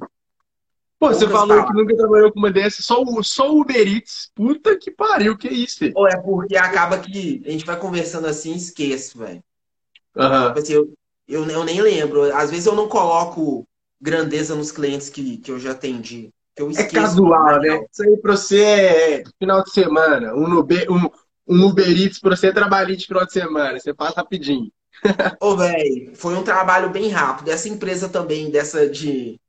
[SPEAKER 1] Pô, você falou que nunca trabalhou com uma dessas, só o só Uber Eats. Puta que pariu, que isso, filho?
[SPEAKER 2] Ou é porque acaba que a gente vai conversando assim e esquece, velho.
[SPEAKER 1] Uhum.
[SPEAKER 2] Assim, eu, eu, eu, nem lembro. Às vezes eu não coloco grandeza nos clientes que, que eu já atendi. Eu
[SPEAKER 1] é casual, né? Isso aí pra você é final de semana. Um Uber, um, um Uber Eats pra você é trabalhar de final de semana. Você passa rapidinho.
[SPEAKER 2] Ô, velho, foi um trabalho bem rápido. Essa empresa também, dessa de,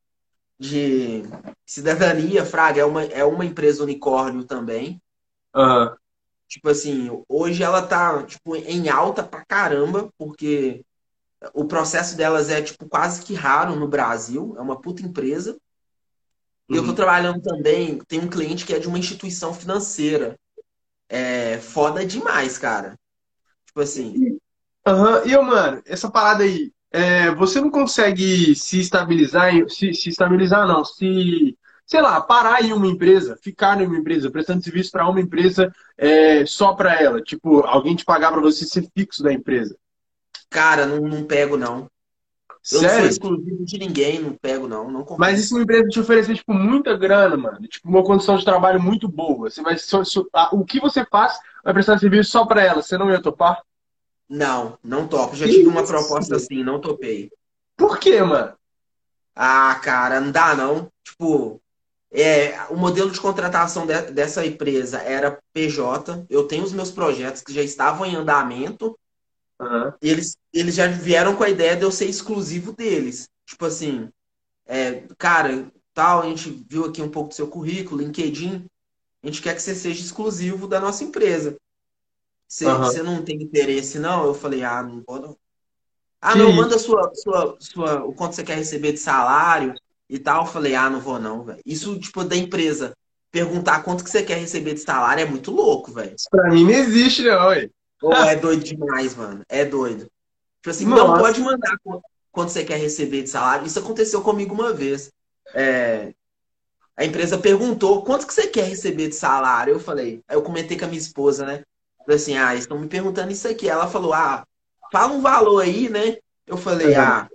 [SPEAKER 2] de cidadania, Fraga, é uma, é uma empresa unicórnio também.
[SPEAKER 1] Uhum.
[SPEAKER 2] Tipo assim, hoje ela tá tipo, em alta pra caramba, porque o processo delas é tipo quase que raro no Brasil. É uma puta empresa. E eu tô uhum. trabalhando também, tem um cliente que é de uma instituição financeira. É foda demais, cara. Tipo assim.
[SPEAKER 1] Aham, uhum. e eu, mano, essa parada aí, é, você não consegue se estabilizar, se, se estabilizar não, se, sei lá, parar em uma empresa, ficar em uma empresa, prestando serviço para uma empresa é, só para ela, tipo, alguém te pagar para você ser fixo da empresa.
[SPEAKER 2] Cara, não, não pego não. Eu Sério? não sou exclusivo de ninguém, não pego não, não
[SPEAKER 1] Mas e se uma empresa te oferecer, tipo, muita grana, mano? Tipo, uma condição de trabalho muito boa. Você vai, so, so, o que você faz vai prestar serviço só para ela. Você não ia topar?
[SPEAKER 2] Não, não topo. Já tive uma proposta assim, não topei.
[SPEAKER 1] Por quê, mano?
[SPEAKER 2] Ah, cara, não dá não. Tipo, é, o modelo de contratação de, dessa empresa era PJ. Eu tenho os meus projetos que já estavam em andamento.
[SPEAKER 1] Uhum.
[SPEAKER 2] Eles, eles já vieram com a ideia de eu ser exclusivo deles. Tipo assim, é, cara, tal, a gente viu aqui um pouco do seu currículo, LinkedIn. A gente quer que você seja exclusivo da nossa empresa. Você, uhum. você não tem interesse, não? Eu falei, ah, não vou não. Ah, não, manda sua, sua, sua, o quanto você quer receber de salário e tal. Eu falei, ah, não vou não, velho. Isso, tipo, da empresa. Perguntar quanto que você quer receber de salário é muito louco, velho.
[SPEAKER 1] Pra mim não existe, não.
[SPEAKER 2] Oh, é doido demais, mano. É doido. Tipo assim, Nossa. não pode mandar quanto você quer receber de salário. Isso aconteceu comigo uma vez. É, a empresa perguntou quanto que você quer receber de salário. Eu falei, aí eu comentei com a minha esposa, né? Falei assim, ah, estão me perguntando isso aqui. Ela falou, ah, fala um valor aí, né? Eu falei, ah,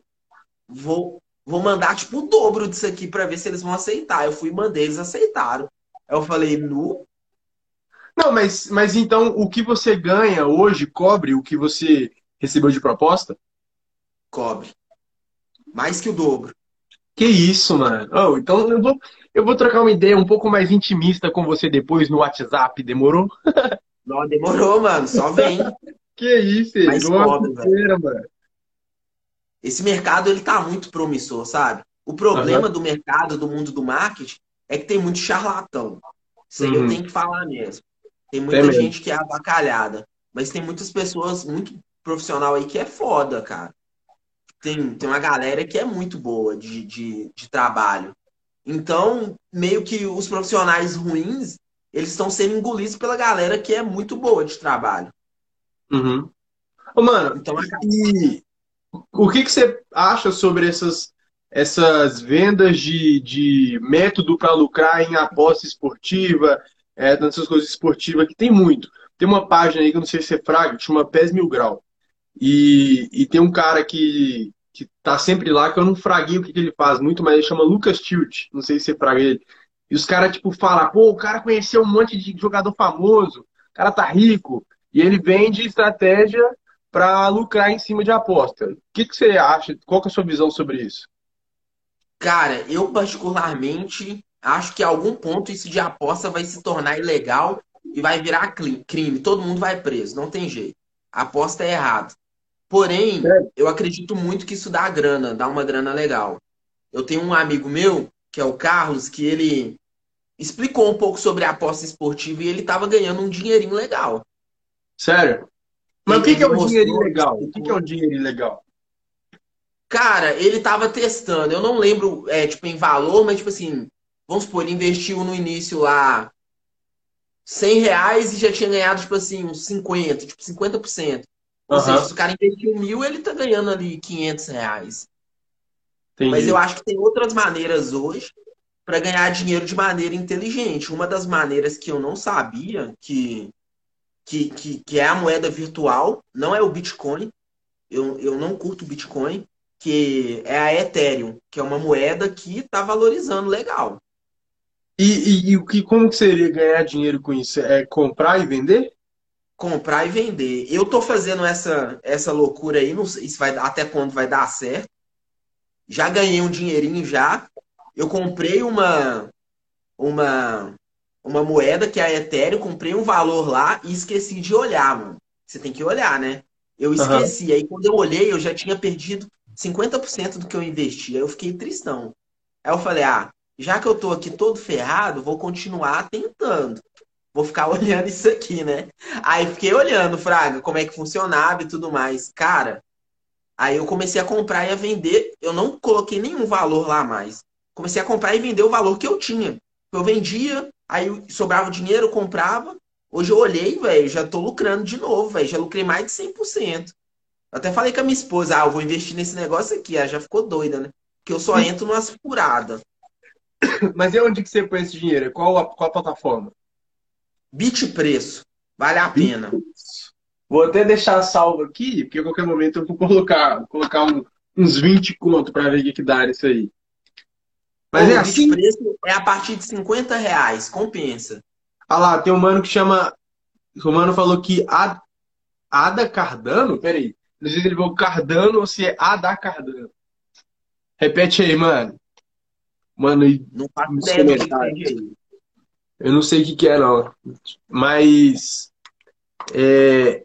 [SPEAKER 2] vou, vou mandar tipo o dobro disso aqui para ver se eles vão aceitar. Eu fui e mandei, eles aceitaram. Eu falei, nu.
[SPEAKER 1] Não, mas, mas então o que você ganha hoje cobre o que você recebeu de proposta?
[SPEAKER 2] Cobre. Mais que o dobro.
[SPEAKER 1] Que isso, mano. Oh, então eu vou, eu vou trocar uma ideia um pouco mais intimista com você depois no WhatsApp, demorou? [LAUGHS]
[SPEAKER 2] Não, demorou, mano. Só vem. [LAUGHS]
[SPEAKER 1] Que isso,
[SPEAKER 2] Mais
[SPEAKER 1] Besteira, mano.
[SPEAKER 2] Esse mercado, ele tá muito promissor, sabe? O problema do mercado, do mundo do marketing, é que tem muito charlatão. Isso aí eu
[SPEAKER 1] Uhum.
[SPEAKER 2] tenho que falar mesmo. Tem muita
[SPEAKER 1] mesmo.
[SPEAKER 2] gente que é abacalhada. Mas tem muitas pessoas muito profissional aí que é foda, cara. Tem, tem uma galera que é muito boa de, de, de trabalho. Então, meio que os profissionais ruins, eles estão sendo engolidos pela galera que é muito boa de trabalho.
[SPEAKER 1] Uhum. Ô, mano,
[SPEAKER 2] Então,
[SPEAKER 1] e o que que você acha sobre essas, essas vendas de, de método para lucrar em aposta esportiva, é, nessas coisas esportivas, que tem muito. Tem uma página aí que eu não sei se é fraga, que chama Pés Mil Grau. E, e tem um cara que, que tá sempre lá, que eu não fraguei o que, que ele faz muito, mas ele chama Lucas Tilt. Não sei se você fraga ele. E os caras, tipo, falam, pô, o cara conheceu um monte de jogador famoso, o cara tá rico. E ele vende estratégia para lucrar em cima de aposta. O que, que você acha? Qual que é a sua visão sobre isso?
[SPEAKER 2] Cara, eu particularmente acho que a algum ponto isso de aposta vai se tornar ilegal e vai virar crime. Todo mundo vai preso, não tem jeito. A aposta é errado. Porém,
[SPEAKER 1] É.
[SPEAKER 2] eu acredito muito que isso dá grana, dá uma grana legal. Eu tenho um amigo meu, que é o Carlos, que ele explicou um pouco sobre a aposta esportiva e ele tava ganhando um dinheirinho legal.
[SPEAKER 1] Sério? Mas o que, que é o
[SPEAKER 2] mostrou,
[SPEAKER 1] dinheiro ilegal? O que, que é o dinheiro ilegal?
[SPEAKER 2] Cara, ele tava testando. Eu não lembro, é, tipo, em valor, mas, tipo assim, vamos supor, ele investiu no início lá 100 reais e já tinha ganhado, tipo assim, uns 50, tipo, 50%. Ou
[SPEAKER 1] Aham.
[SPEAKER 2] seja, se o cara investiu mil, ele tá ganhando ali 500 reais.
[SPEAKER 1] Entendi.
[SPEAKER 2] Mas eu acho que tem outras maneiras hoje para ganhar dinheiro de maneira inteligente. Uma das maneiras que eu não sabia que, que, que, que é a moeda virtual, não é o Bitcoin. Eu, eu não curto Bitcoin, que é a Ethereum, que é uma moeda que está valorizando legal.
[SPEAKER 1] E, e, e o que, como que seria ganhar dinheiro com isso? É comprar e vender?
[SPEAKER 2] Comprar e vender. Eu tô fazendo essa, essa loucura aí, não sei se vai, até quando vai dar certo. Já ganhei um dinheirinho já. Eu comprei uma, uma, uma moeda que é a Ethereum, comprei um valor lá e esqueci de olhar, mano. Você tem que olhar, né? Eu esqueci. Aí quando eu olhei, eu já tinha perdido 50% do que eu investi. Aí eu fiquei tristão. Aí eu falei, ah, já que eu tô aqui todo ferrado, vou continuar tentando. Vou ficar [LAUGHS] olhando isso aqui, né? Aí fiquei olhando, Fraga, como é que funcionava e tudo mais. Cara, aí eu comecei a comprar e a vender. Eu não coloquei nenhum valor lá mais. Comecei a comprar e vender o valor que eu tinha. Eu vendia, aí sobrava o dinheiro, eu comprava. Hoje eu olhei, velho, já tô lucrando de novo, velho. Já lucrei mais de 100%. Eu até falei com a minha esposa, ah, eu vou investir nesse negócio aqui. Ela já ficou doida, né? Porque eu só entro numas furadas. [COUGHS]
[SPEAKER 1] Mas e onde que você põe esse dinheiro? Qual a, qual a plataforma?
[SPEAKER 2] Bit preço. Vale a pena.
[SPEAKER 1] Vou até deixar salvo aqui, porque a qualquer momento eu vou colocar, vou colocar um- uns 20 conto para ver o que, que dá nisso aí. Mas
[SPEAKER 2] Pô,
[SPEAKER 1] é
[SPEAKER 2] o
[SPEAKER 1] assim.
[SPEAKER 2] Bit preço é a partir de 50 reais. Compensa.
[SPEAKER 1] Ah lá, tem um mano que chama. O mano falou que Ad- Ada Cardano? Peraí. Não sei se ele falou Cardano ou se é Ada Cardano. Repete aí, mano. Mano, e
[SPEAKER 2] Não faço ideia aí.
[SPEAKER 1] eu não sei o que, que é, não. Mas. é,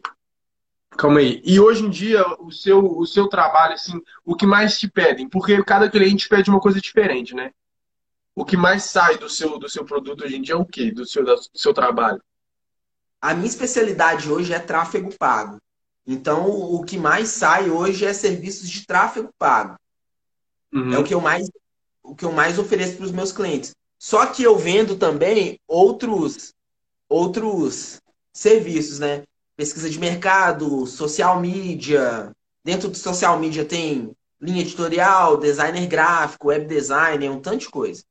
[SPEAKER 1] Calma aí. E hoje em dia, o seu, o seu trabalho, assim, o que mais te pedem? Porque cada cliente pede uma coisa diferente, né? O que mais sai do seu, do seu produto hoje em dia é o quê? Do seu, do seu trabalho?
[SPEAKER 2] A minha especialidade hoje é tráfego pago. Então, o que mais sai hoje é serviços de tráfego pago.
[SPEAKER 1] Uhum.
[SPEAKER 2] É o que eu mais, o que eu mais ofereço para os meus clientes. Só que eu vendo também outros, outros serviços, né? Pesquisa de mercado, social media. Dentro do social media tem linha editorial, designer gráfico, web designer, um tanto de coisa.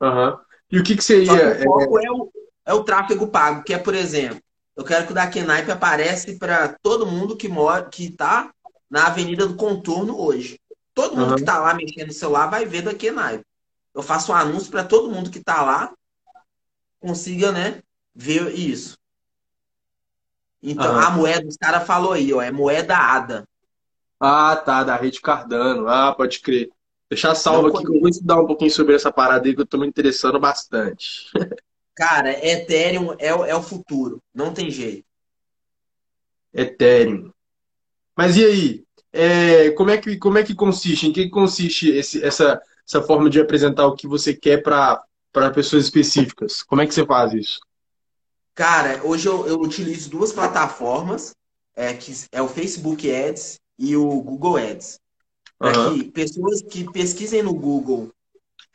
[SPEAKER 1] Aham. E o que, que
[SPEAKER 2] Só que
[SPEAKER 1] seria?
[SPEAKER 2] o foco é o, é o tráfego pago, que é, por exemplo, eu quero que o da Kenaipe aparece para todo mundo que mora, que tá na Avenida do Contorno hoje. Todo mundo
[SPEAKER 1] Aham.
[SPEAKER 2] que tá lá mexendo no celular vai ver da Kenaipe. Eu faço um anúncio para todo mundo que tá lá consiga, né, ver isso. Então,
[SPEAKER 1] Aham.
[SPEAKER 2] a moeda, os caras falou aí, ó, é moeda ADA.
[SPEAKER 1] Ah, tá, da rede Cardano. Ah, pode crer. Deixar salvo aqui que eu vou estudar um pouquinho sobre essa parada aí que eu tô me interessando bastante. [LAUGHS]
[SPEAKER 2] Cara, Ethereum é, é o futuro. Não tem jeito.
[SPEAKER 1] Ethereum. Mas e aí? É, como, é que, como é que consiste? Em que consiste esse, essa, essa forma de apresentar o que você quer para pessoas específicas? Como é que você faz isso?
[SPEAKER 2] Cara, hoje eu, eu utilizo duas plataformas, é, que é o Facebook Ads e o Google Ads. Para uhum. que pessoas que pesquisem no Google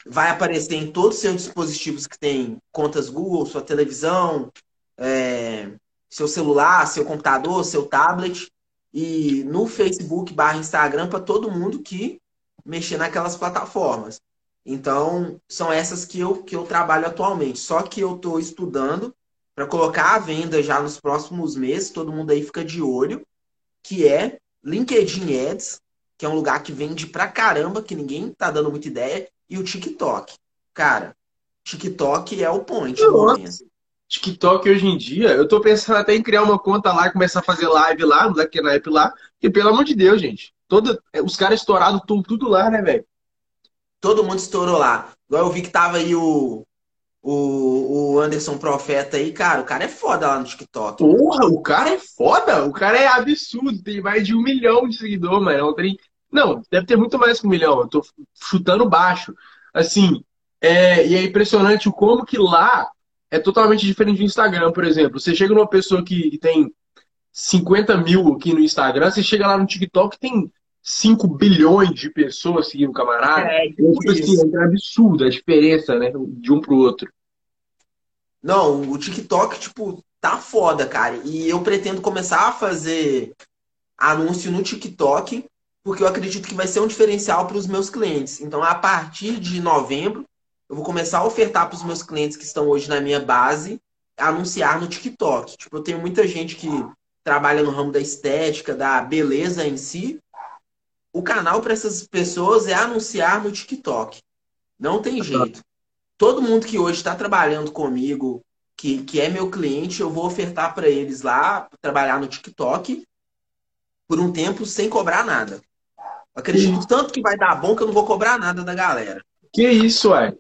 [SPEAKER 2] vai aparecer em todos os seus dispositivos que tem contas Google, sua televisão, é, seu celular, seu computador, seu tablet e no Facebook barra Instagram para todo mundo que mexer naquelas plataformas. Então, são essas que eu, que eu trabalho atualmente. Só que eu estou estudando para colocar à venda já nos próximos meses, todo mundo aí fica de olho, que é LinkedIn Ads, que é um lugar que vende pra caramba, que ninguém tá dando muita ideia, e o TikTok. Cara, TikTok é o point
[SPEAKER 1] momento. TikTok hoje em dia, eu tô pensando até em criar uma conta lá e começar a fazer live lá, no Daquele App lá, e pelo amor de Deus, gente. Todo, os caras estourados tudo, tudo lá, né, velho?
[SPEAKER 2] Todo mundo estourou lá. Agora eu vi que tava aí o, o, o Anderson Profeta aí, cara, o cara é foda lá no TikTok.
[SPEAKER 1] Porra, o cara é foda? O cara é absurdo, tem mais de um milhão de seguidores, mano. Tem... não, deve ter muito mais que um milhão, eu tô chutando baixo. Assim, é... e é impressionante o como que lá é totalmente diferente do Instagram, por exemplo. Você chega numa pessoa que tem 50 mil aqui no Instagram, você chega lá no TikTok tem 5 bilhões de pessoas seguindo o camarada. É, é tipo assim, é absurdo a diferença, né, de um pro outro.
[SPEAKER 2] Não, o TikTok, tipo, tá foda, cara. E eu pretendo começar a fazer anúncio no TikTok, porque eu acredito que vai ser um diferencial para os meus clientes. Então, a partir de novembro, eu vou começar a ofertar para os meus clientes que estão hoje na minha base, anunciar no TikTok. Tipo, eu tenho muita gente que trabalha no ramo da estética, da beleza em si, o canal para essas pessoas é anunciar no TikTok. Não tem jeito. Todo mundo que hoje está trabalhando comigo, que, que é meu cliente, eu vou ofertar para eles lá trabalhar no TikTok por um tempo sem cobrar nada. Acredito tanto que vai dar bom que eu não vou cobrar nada da galera.
[SPEAKER 1] Que isso, é?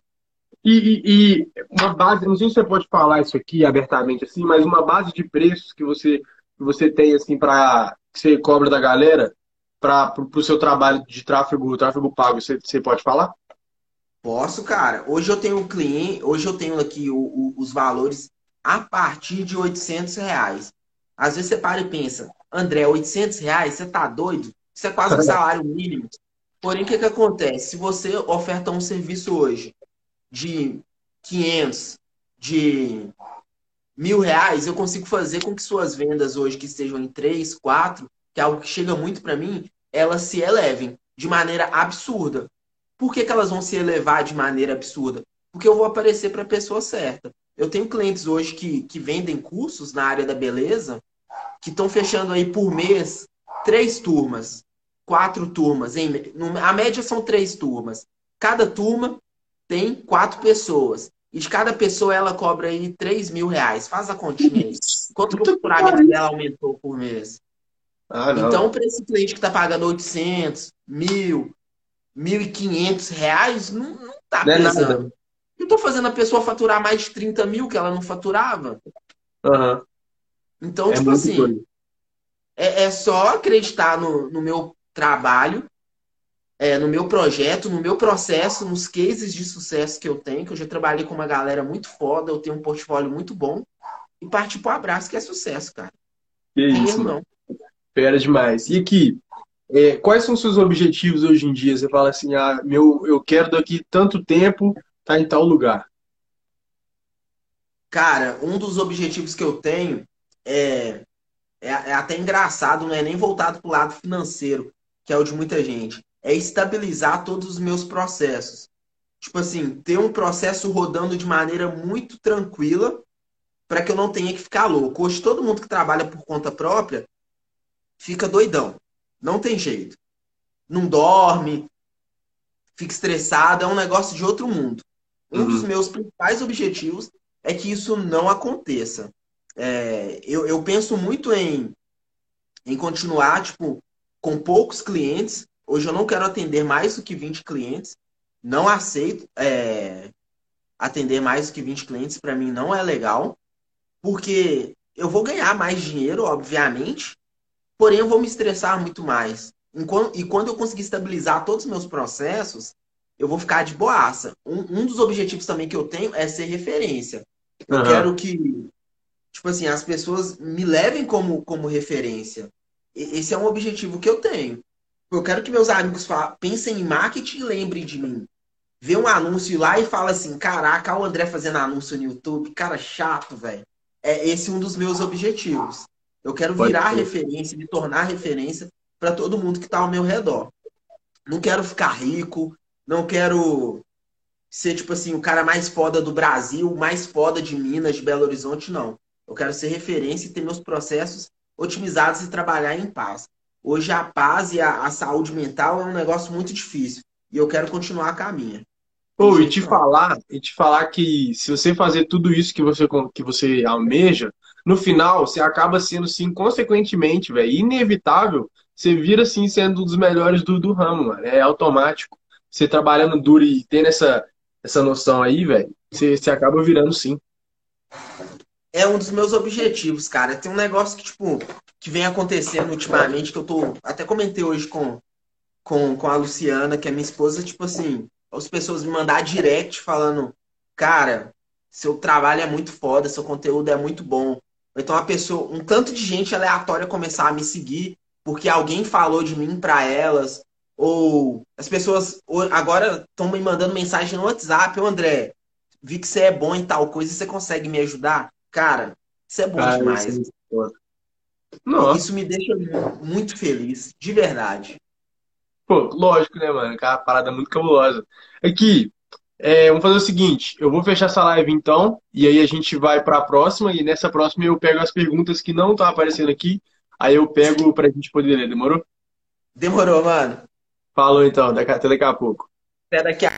[SPEAKER 1] E, e, e, uma base, não sei se você pode falar isso aqui abertamente assim, mas uma base de preços que você, que você tem assim para que você cobra da galera, para o seu trabalho de tráfego, tráfego pago, você, você pode falar?
[SPEAKER 2] Posso, cara. Hoje eu tenho um cliente, hoje eu tenho aqui o, o, os valores a partir de 800 reais. Às vezes você para e pensa, André, 800 reais, você tá doido? Isso é quase um [LAUGHS] salário mínimo. Porém, o que, que acontece? Se você oferta um serviço hoje de 500, de mil reais, eu consigo fazer com que suas vendas hoje, que estejam em 3, 4, que é algo que chega muito para mim, elas se elevem de maneira absurda. Por que, que elas vão se elevar de maneira absurda? Porque eu vou aparecer para a pessoa certa. Eu tenho clientes hoje que, que vendem cursos na área da beleza que estão fechando aí por mês três turmas, quatro turmas. Em, a média são três turmas. Cada turma tem quatro pessoas. E de cada pessoa ela cobra aí 3 mil reais. Faz a continha aí. [LAUGHS] Quanto que o faturamento dela aumentou por mês? Ah, então, para esse cliente que está pagando 800, mil, 1.500 reais, não, não tá não pesando. É eu estou fazendo a pessoa faturar mais de 30 mil que ela não faturava.
[SPEAKER 1] Uhum.
[SPEAKER 2] Então, é tipo assim, é, é, só acreditar no, no meu trabalho, é, no meu projeto, no meu processo, nos cases de sucesso que eu tenho, que eu já trabalhei com uma galera muito foda, eu tenho um portfólio muito bom, e partir pro abraço, que é sucesso, cara.
[SPEAKER 1] Que isso. Não. Fera demais. E aqui, é, quais são os seus objetivos hoje em dia? Você fala assim, ah, meu, eu quero daqui tanto tempo estar tá em tal lugar.
[SPEAKER 2] Cara, um dos objetivos que eu tenho é, é, é até engraçado, não é nem voltado para o lado financeiro, que é o de muita gente. É estabilizar todos os meus processos. Tipo assim, ter um processo rodando de maneira muito tranquila para que eu não tenha que ficar louco. Hoje, todo mundo que trabalha por conta própria fica doidão. Não tem jeito. Não dorme, fica estressado, é um negócio de outro mundo. Um uhum. dos meus principais objetivos é que isso não aconteça. É, eu, eu penso muito em, em continuar, tipo, com poucos clientes. Hoje eu não quero atender mais do que 20 clientes. Não aceito é, atender mais do que 20 clientes. Para mim não é legal. Porque eu vou ganhar mais dinheiro, obviamente. Porém, eu vou me estressar muito mais. E quando eu conseguir estabilizar todos os meus processos, eu vou ficar de boaça. Um, um dos objetivos também que eu tenho é ser referência. Eu uhum. quero que, tipo assim, as pessoas me levem como, como referência. Esse é um objetivo que eu tenho. Eu quero que meus amigos pensem em marketing e lembrem de mim. Vê um anúncio lá e fala assim: caraca, o André fazendo anúncio no YouTube, cara chato, velho. É esse um dos meus objetivos. Eu quero virar referência, me tornar referência para todo mundo que está ao meu redor. Não quero ficar rico, não quero ser, tipo assim, o cara mais foda do Brasil, mais foda de Minas, de Belo Horizonte, não. Eu quero ser referência e ter meus processos otimizados e trabalhar em paz. Hoje a paz e a, a saúde mental é um negócio muito difícil. E eu quero continuar a caminha.
[SPEAKER 1] Pô, e te falar, e te falar que se você fazer tudo isso que você, que você almeja, no final você acaba sendo, sim, consequentemente, velho, inevitável, você vira, assim, sendo um dos melhores do, do ramo, mano. É automático. Você trabalhando duro e tendo essa, essa noção aí, velho, você, você acaba virando, sim
[SPEAKER 2] é um dos meus objetivos, cara. Tem um negócio que, tipo, que vem acontecendo ultimamente, que eu tô. Até comentei hoje com, com, com a Luciana, que é minha esposa, tipo assim, as pessoas me mandar direct falando, cara, seu trabalho é muito foda, seu conteúdo é muito bom. Então a pessoa, um tanto de gente aleatória começar a me seguir porque alguém falou de mim para elas, ou as pessoas agora estão me mandando mensagem no WhatsApp, ô André, vi que você é bom em tal coisa, você consegue me ajudar? Cara, isso é bom Cara, demais. Isso, é isso me deixa muito feliz, de verdade.
[SPEAKER 1] Pô, lógico, né, mano? Aquela parada muito cabulosa. Aqui, é, vamos fazer o seguinte: eu vou fechar essa live então, e aí a gente vai para a próxima, e nessa próxima eu pego as perguntas que não estão aparecendo aqui, aí eu pego pra gente poder ler, demorou?
[SPEAKER 2] Demorou, mano.
[SPEAKER 1] Falou então, até daqui a pouco.
[SPEAKER 2] Até daqui a